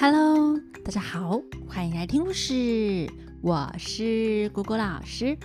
Hello，大家好，欢迎来听故事。我是果果老师。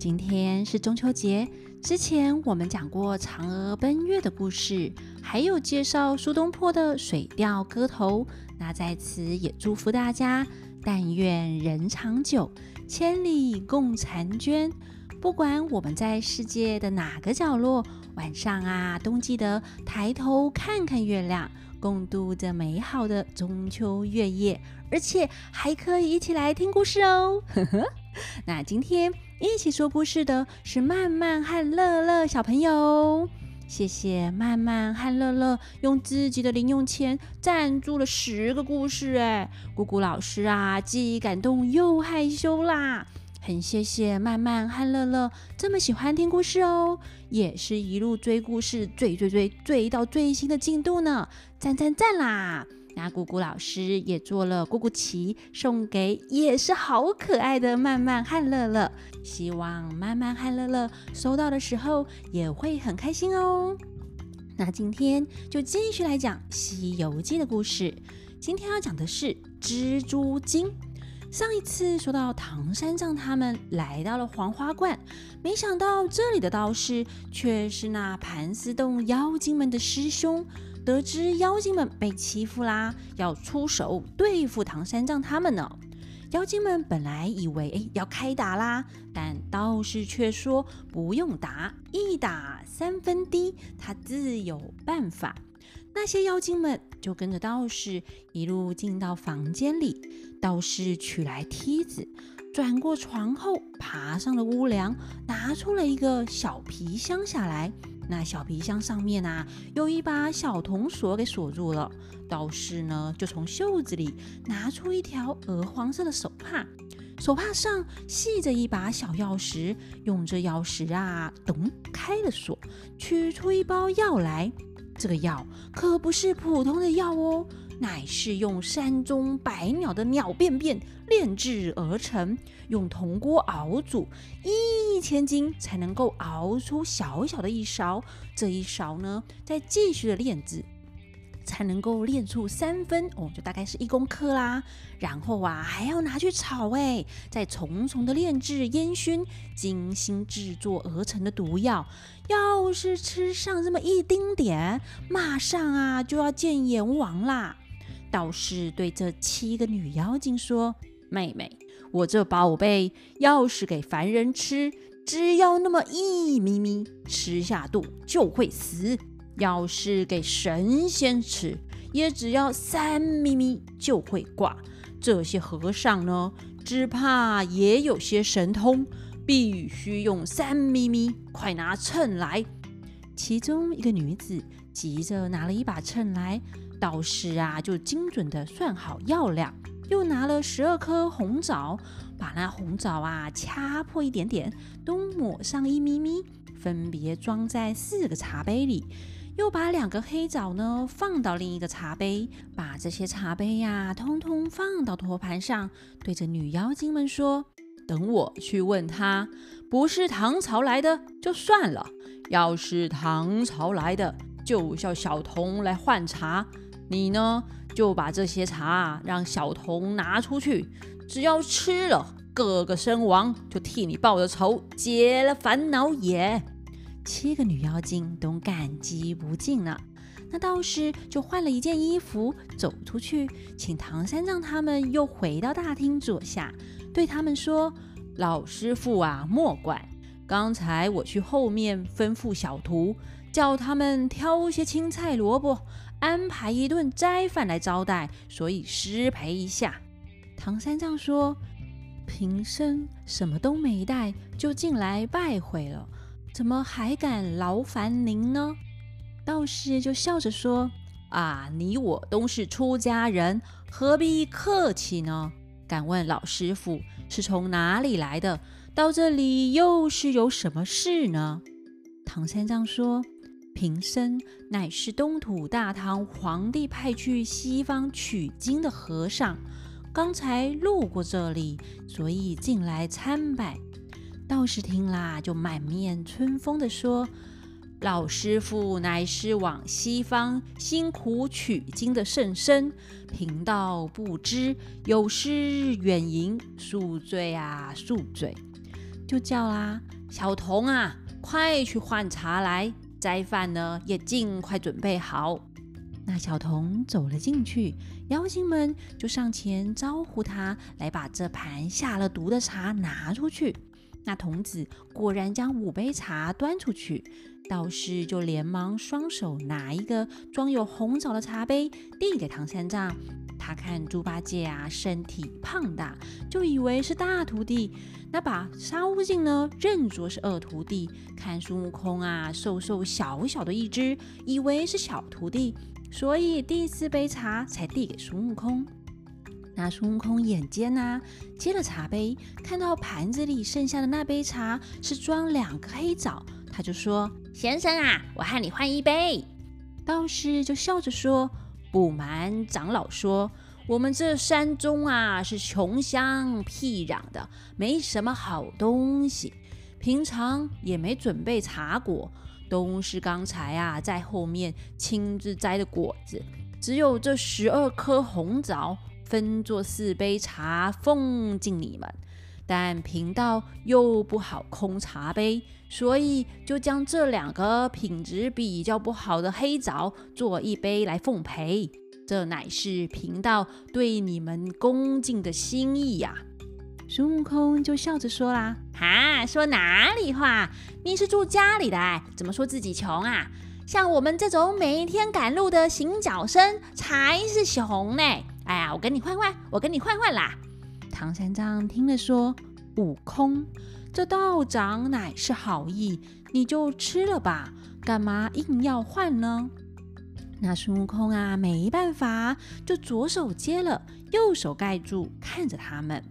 今天是中秋节，之前我们讲过嫦娥奔月的故事，还有介绍苏东坡的《水调歌头》。那在此也祝福大家，但愿人长久，千里共婵娟。不管我们在世界的哪个角落，晚上啊，都记得抬头看看月亮。共度这美好的中秋月夜，而且还可以一起来听故事哦。那今天一起说故事的是曼曼和乐乐小朋友。谢谢曼曼和乐乐用自己的零用钱赞助了十个故事，哎，姑姑老师啊，既感动又害羞啦。很谢谢曼曼和乐乐这么喜欢听故事哦，也是一路追故事，追追追追到最新的进度呢，赞赞赞啦！那姑姑老师也做了姑姑旗送给也是好可爱的曼曼和乐乐，希望曼曼和乐乐收到的时候也会很开心哦。那今天就继续来讲《西游记》的故事，今天要讲的是蜘蛛精。上一次说到唐三藏他们来到了黄花观，没想到这里的道士却是那盘丝洞妖精们的师兄。得知妖精们被欺负啦，要出手对付唐三藏他们呢。妖精们本来以为哎要开打啦，但道士却说不用打，一打三分低，他自有办法。那些妖精们就跟着道士一路进到房间里。道士取来梯子，转过床后，爬上了屋梁，拿出了一个小皮箱下来。那小皮箱上面啊，有一把小铜锁给锁住了。道士呢，就从袖子里拿出一条鹅黄色的手帕，手帕上系着一把小钥匙，用这钥匙啊，咚开了锁，取出一包药来。这个药可不是普通的药哦。乃是用山中百鸟的鸟便便炼制而成，用铜锅熬煮一千斤才能够熬出小小的一勺。这一勺呢，再继续的炼制，才能够炼出三分哦，就大概是一公克啦。然后啊，还要拿去炒，哎，再重重的炼制烟熏，精心制作而成的毒药。要是吃上这么一丁点，马上啊就要见阎王啦。道士对这七个女妖精说：“妹妹，我这宝贝要是给凡人吃，只要那么一咪咪，吃下肚就会死；要是给神仙吃，也只要三咪咪就会挂。这些和尚呢，只怕也有些神通，必须用三咪咪。快拿秤来！”其中一个女子急着拿了一把秤来。道士啊，就精准的算好药量，又拿了十二颗红枣，把那红枣啊掐破一点点，都抹上一咪咪，分别装在四个茶杯里，又把两个黑枣呢放到另一个茶杯，把这些茶杯呀通通放到托盘上，对着女妖精们说：“等我去问他，不是唐朝来的就算了，要是唐朝来的，就叫小童来换茶。”你呢，就把这些茶让小童拿出去，只要吃了，个个身亡，就替你报了仇，解了烦恼也。七个女妖精都感激不尽了。那道士就换了一件衣服走出去，请唐三藏他们又回到大厅坐下，对他们说：“老师傅啊，莫怪，刚才我去后面吩咐小徒，叫他们挑些青菜萝卜。”安排一顿斋饭来招待，所以失陪一下。唐三藏说：“平生什么都没带，就进来拜会了，怎么还敢劳烦您呢？”道士就笑着说：“啊，你我都是出家人，何必客气呢？敢问老师傅是从哪里来的？到这里又是有什么事呢？”唐三藏说。平生乃是东土大唐皇帝派去西方取经的和尚，刚才路过这里，所以进来参拜。道士听啦，就满面春风的说：“老师傅乃是往西方辛苦取经的圣僧，贫道不知，有失远迎，恕罪啊，恕罪！就叫啦，小童啊，快去换茶来，斋饭呢也尽快准备好。那小童走了进去，妖精们就上前招呼他来把这盘下了毒的茶拿出去。那童子果然将五杯茶端出去。道士就连忙双手拿一个装有红枣的茶杯递给唐三藏。他看猪八戒啊身体胖大，就以为是大徒弟。那把沙悟净呢认作是二徒弟。看孙悟空啊瘦瘦小小的一只，以为是小徒弟，所以第四杯茶才递给孙悟空。那孙悟空眼尖呐，接了茶杯，看到盘子里剩下的那杯茶是装两个黑枣，他就说。先生啊，我和你换一杯。道士就笑着说：“不瞒长老说，我们这山中啊是穷乡僻壤的，没什么好东西，平常也没准备茶果，都是刚才啊在后面亲自摘的果子，只有这十二颗红枣，分作四杯茶奉敬你们。”但贫道又不好空茶杯，所以就将这两个品质比较不好的黑枣做一杯来奉陪。这乃是贫道对你们恭敬的心意呀。孙悟空就笑着说啦：“哈，说哪里话？你是住家里的，怎么说自己穷啊？像我们这种每天赶路的行脚僧才是穷呢。哎呀，我跟你换换，我跟你换换啦。”唐三藏听了说：“悟空，这道长乃是好意，你就吃了吧，干嘛硬要换呢？”那孙悟空啊，没办法，就左手接了，右手盖住，看着他们。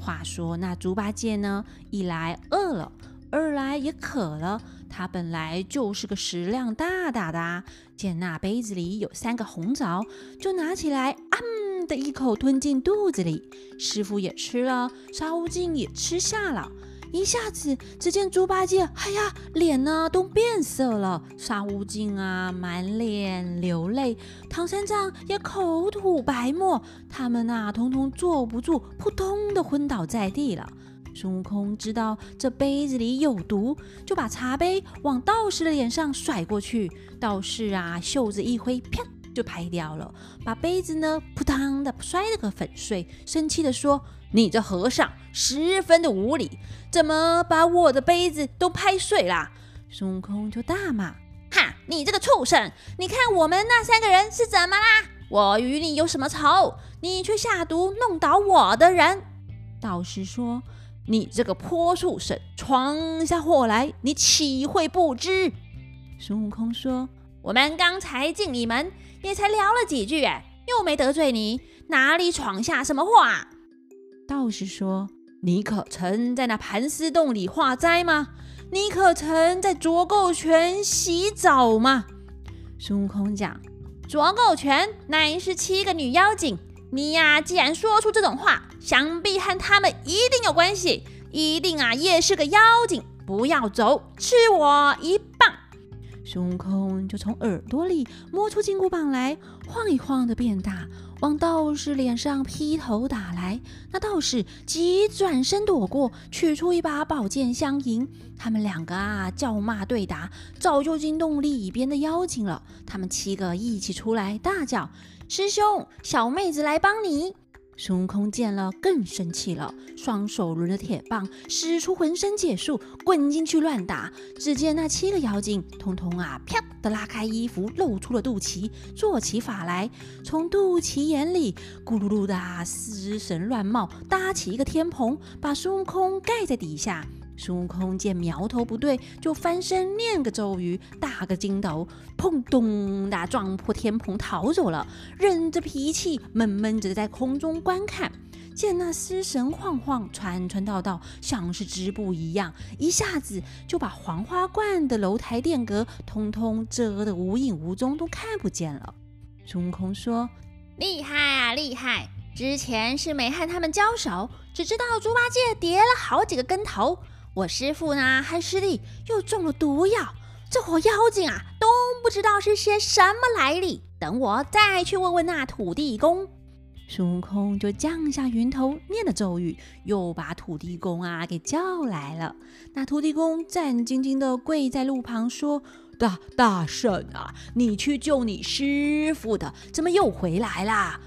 话说那猪八戒呢，一来饿了，二来也渴了。他本来就是个食量大大的，见那杯子里有三个红枣，就拿起来啊。的一口吞进肚子里，师傅也吃了，沙悟净也吃下了。一下子，只见猪八戒，哎呀，脸呢都变色了；沙悟净啊，满脸流泪；唐三藏也口吐白沫，他们呐，通通坐不住，扑通的昏倒在地了。孙悟空知道这杯子里有毒，就把茶杯往道士的脸上甩过去。道士啊，袖子一挥，啪！就拍掉了，把杯子呢扑当的摔了个粉碎，生气的说：“你这和尚十分的无礼，怎么把我的杯子都拍碎了？”孙悟空就大骂：“哈，你这个畜生！你看我们那三个人是怎么啦？我与你有什么仇？你却下毒弄倒我的人。”道士说：“你这个泼畜生，闯下祸来，你岂会不知？”孙悟空说。我们刚才进你门，也才聊了几句，哎，又没得罪你，哪里闯下什么祸啊？道士说：“你可曾在那盘丝洞里化斋吗？你可曾在浊垢泉洗澡吗？”孙悟空讲：“浊垢泉乃是七个女妖精，你呀，既然说出这种话，想必和他们一定有关系，一定啊也是个妖精。不要走，吃我一。”孙悟空就从耳朵里摸出金箍棒来，晃一晃的变大，往道士脸上劈头打来。那道士急转身躲过，取出一把宝剑相迎。他们两个啊叫骂对打，早就惊动里边的妖精了。他们七个一起出来，大叫：“师兄，小妹子来帮你！”孙悟空见了更生气了，双手抡着铁棒，使出浑身解数，滚进去乱打。只见那七个妖精，通通啊，啪的拉开衣服，露出了肚脐，做起法来，从肚脐眼里咕噜噜的尸神乱冒，搭起一个天棚，把孙悟空盖在底下。孙悟空见苗头不对，就翻身念个咒语，打个筋斗，砰咚的撞破天棚逃走了。忍着脾气，闷闷着在空中观看。见那尸神晃晃，穿穿道道，像是织布一样，一下子就把黄花观的楼台殿阁通通遮得无影无踪，都看不见了。孙悟空说：“厉害啊，厉害！之前是没和他们交手，只知道猪八戒跌了好几个跟头。”我师傅呢，和师弟又中了毒药，这伙妖精啊，都不知道是些什么来历。等我再去问问那土地公。孙悟空就降下云头，念了咒语，又把土地公啊给叫来了。那土地公战兢兢的跪在路旁，说：“大大圣啊，你去救你师傅的，怎么又回来啦？”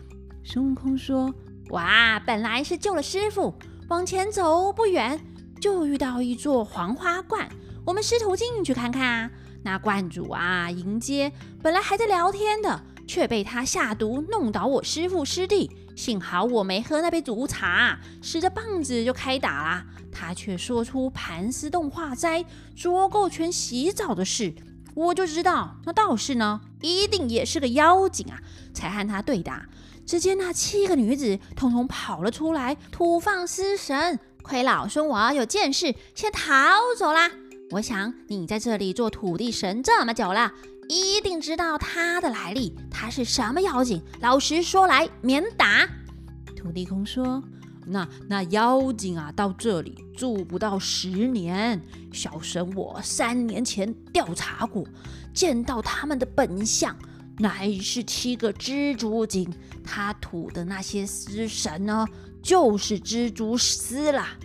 孙悟空说：“哇，本来是救了师傅，往前走不远，就遇到一座黄花观，我们师徒进去看看啊。那观主啊迎接，本来还在聊天的。”却被他下毒弄倒我师父师弟，幸好我没喝那杯毒茶，使着棒子就开打啦。他却说出盘丝洞化斋、捉够全洗澡的事，我就知道那道士呢，一定也是个妖精啊，才和他对打。只见那七个女子统统跑了出来，吐放尸神。亏老孙我有见识，先逃走啦。我想你在这里做土地神这么久了。一定知道他的来历，他是什么妖精？老实说来，免打。土地公说：“那那妖精啊，到这里住不到十年。小神我三年前调查过，见到他们的本相，乃是七个蜘蛛精。他吐的那些尸神呢，就是蜘蛛丝啦。”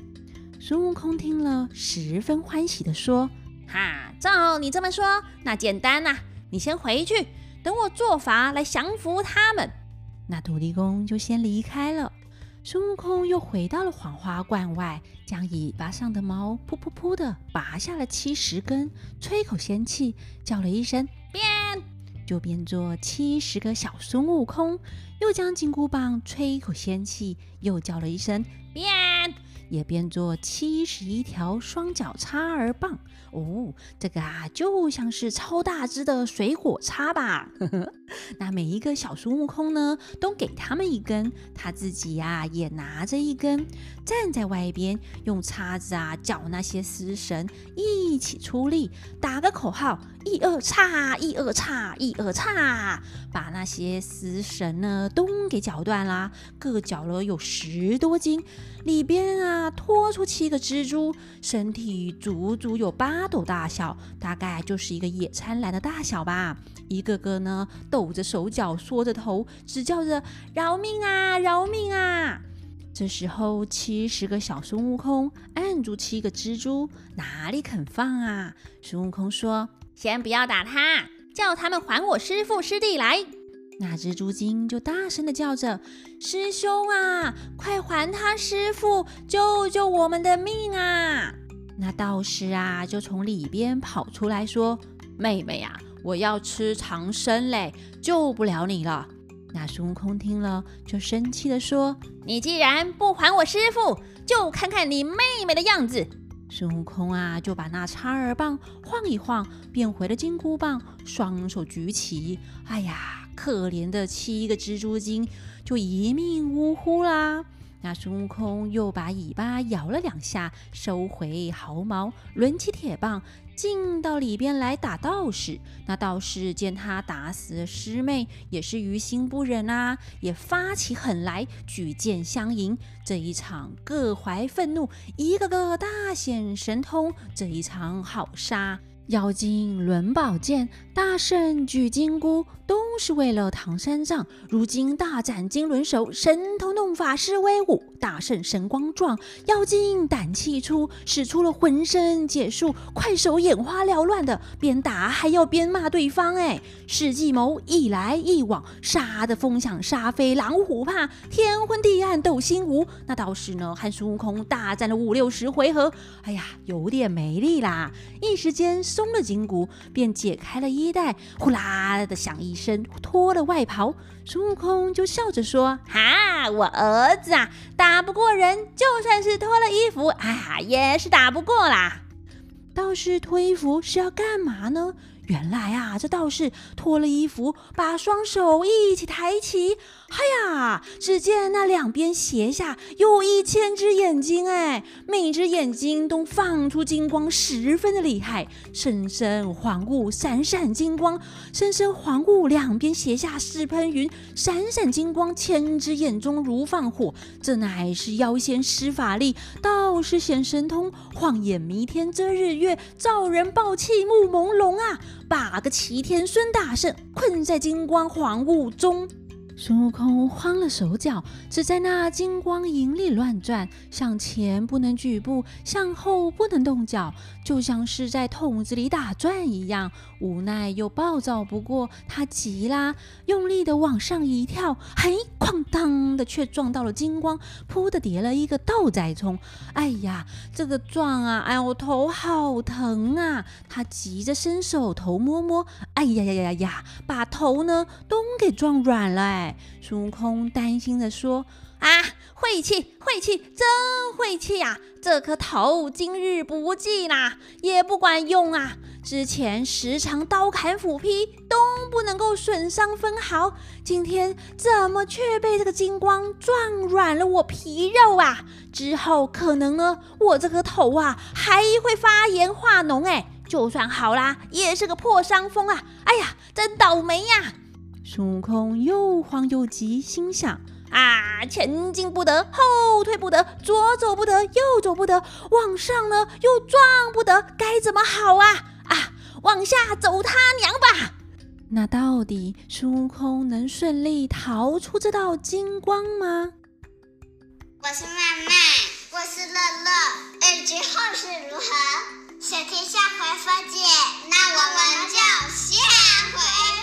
孙悟空听了，十分欢喜的说：“哈，照你这么说，那简单呐。”你先回去，等我做法来降服他们。那土地公就先离开了。孙悟空又回到了黄花观外，将尾巴上的毛噗噗噗的拔下了七十根，吹口仙气，叫了一声“变”，就变作七十个小孙悟空。又将金箍棒吹一口仙气，又叫了一声“变”。也变作七十一条双脚叉儿棒哦，这个啊就像是超大只的水果叉吧。那每一个小孙悟空呢，都给他们一根，他自己呀也拿着一根，站在外边用叉子啊叫那些死神一起出力，打个口号：一二叉，一二叉，一二叉，把那些死神呢都给搅断啦，各搅了有十多斤，里边啊。拖出七个蜘蛛，身体足足有八斗大小，大概就是一个野餐篮的大小吧。一个个呢，抖着手脚，缩着头，只叫着“饶命啊，饶命啊！”这时候，七十个小孙悟空按住七个蜘蛛，哪里肯放啊？孙悟空说：“先不要打他，叫他们还我师父师弟来。”那蜘蛛精就大声的叫着：“师兄啊，快还他师傅，救救我们的命啊！”那道士啊，就从里边跑出来说：“妹妹呀，我要吃长生嘞，救不了你了。”那孙悟空听了，就生气的说：“你既然不还我师傅，就看看你妹妹的样子。”孙悟空啊，就把那叉儿棒晃一晃，变回了金箍棒，双手举起，哎呀！可怜的七个蜘蛛精就一命呜呼啦！那孙悟空又把尾巴摇了两下，收回毫毛，抡起铁棒进到里边来打道士。那道士见他打死师妹，也是于心不忍啊，也发起狠来，举剑相迎。这一场各怀愤怒，一个个大显神通，这一场好杀！妖精抡宝剑，大圣举金箍，都是为了唐三藏。如今大展金轮手，神通弄法施威武，大圣神光壮，妖精胆气粗，使出了浑身解数，快手眼花缭乱的，边打还要边骂对方。哎，使计谋一来一往，杀的风响沙飞，狼虎怕，天昏地暗斗心无。那倒是呢，和孙悟空大战了五六十回合，哎呀，有点没力啦，一时间。松了筋骨，便解开了衣带，呼啦的响一声，脱了外袍。孙悟空就笑着说：“哈，我儿子啊，打不过人，就算是脱了衣服，哎呀，也是打不过啦。”道士脱衣服是要干嘛呢？原来啊，这道士脱了衣服，把双手一起抬起，嗨呀！只见那两边斜下有一千只眼睛，哎，每只眼睛都放出金光，十分的厉害，深深环顾，闪闪金光，深深环顾，两边斜下似喷云，闪闪金光，千只眼中如放火。这乃是妖仙施法力，道士显神通，晃眼弥天遮日月，照人暴气目朦胧啊！把个齐天孙大圣困在金光黄雾中。孙悟空慌了手脚，只在那金光影里乱转，向前不能举步，向后不能动脚，就像是在桶子里打转一样。无奈又暴躁不过，他急啦，用力的往上一跳，嘿，哐当的却撞到了金光，扑的跌了一个倒栽葱。哎呀，这个撞啊，哎我头好疼啊！他急着伸手头摸摸，哎呀呀呀呀呀，把头呢都给撞软了哎。孙悟空担心的说：“啊，晦气，晦气，真晦气呀！这颗头今日不济啦，也不管用啊！之前时常刀砍斧劈，都不能够损伤分毫，今天怎么却被这个金光撞软了我皮肉啊？之后可能呢，我这颗头啊还会发炎化脓，哎，就算好啦，也是个破伤风啊！哎呀，真倒霉呀！”孙悟空又慌又急，心想：啊，前进不得，后退不得，左走不得，右走不得，往上呢又撞不得，该怎么好啊？啊，往下走他娘吧！那到底孙悟空能顺利逃出这道金光吗？我是曼曼，我是乐乐，欲知后事如何，想听下回分解，那我们就下回。